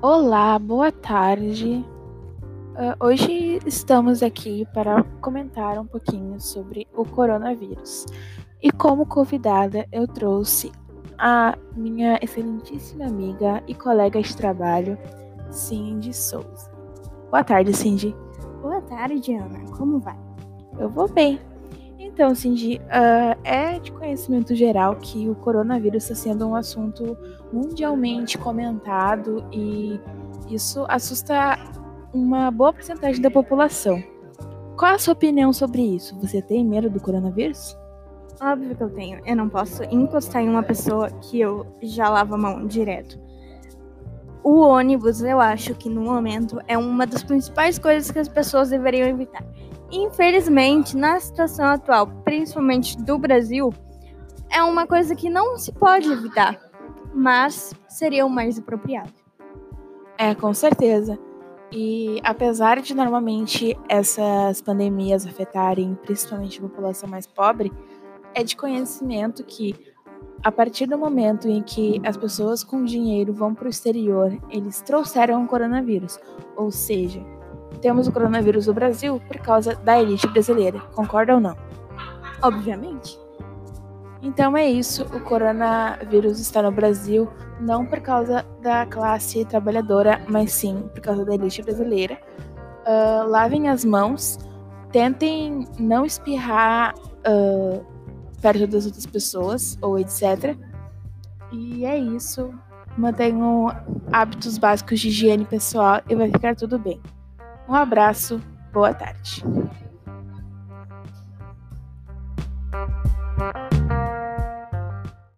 Olá, boa tarde. Uh, hoje estamos aqui para comentar um pouquinho sobre o coronavírus. E como convidada, eu trouxe a minha excelentíssima amiga e colega de trabalho, Cindy Souza. Boa tarde, Cindy. Boa tarde, Ana. Como vai? Eu vou bem. Então, Cindy, uh, é de conhecimento geral que o coronavírus está sendo um assunto mundialmente comentado e isso assusta uma boa porcentagem da população. Qual a sua opinião sobre isso? Você tem medo do coronavírus? Óbvio que eu tenho. Eu não posso encostar em uma pessoa que eu já lavo a mão direto. O ônibus, eu acho que no momento é uma das principais coisas que as pessoas deveriam evitar. Infelizmente, na situação atual, principalmente do Brasil, é uma coisa que não se pode evitar, mas seria o mais apropriado. É, com certeza. E apesar de normalmente essas pandemias afetarem principalmente a população mais pobre, é de conhecimento que a partir do momento em que as pessoas com dinheiro vão para o exterior, eles trouxeram o coronavírus. Ou seja, temos o coronavírus no Brasil por causa da elite brasileira. Concorda ou não? Obviamente. Então é isso, o coronavírus está no Brasil não por causa da classe trabalhadora, mas sim por causa da elite brasileira. Uh, lavem as mãos, tentem não espirrar uh, perto das outras pessoas ou etc. E é isso. Mantenham hábitos básicos de higiene pessoal e vai ficar tudo bem. Um abraço, boa tarde.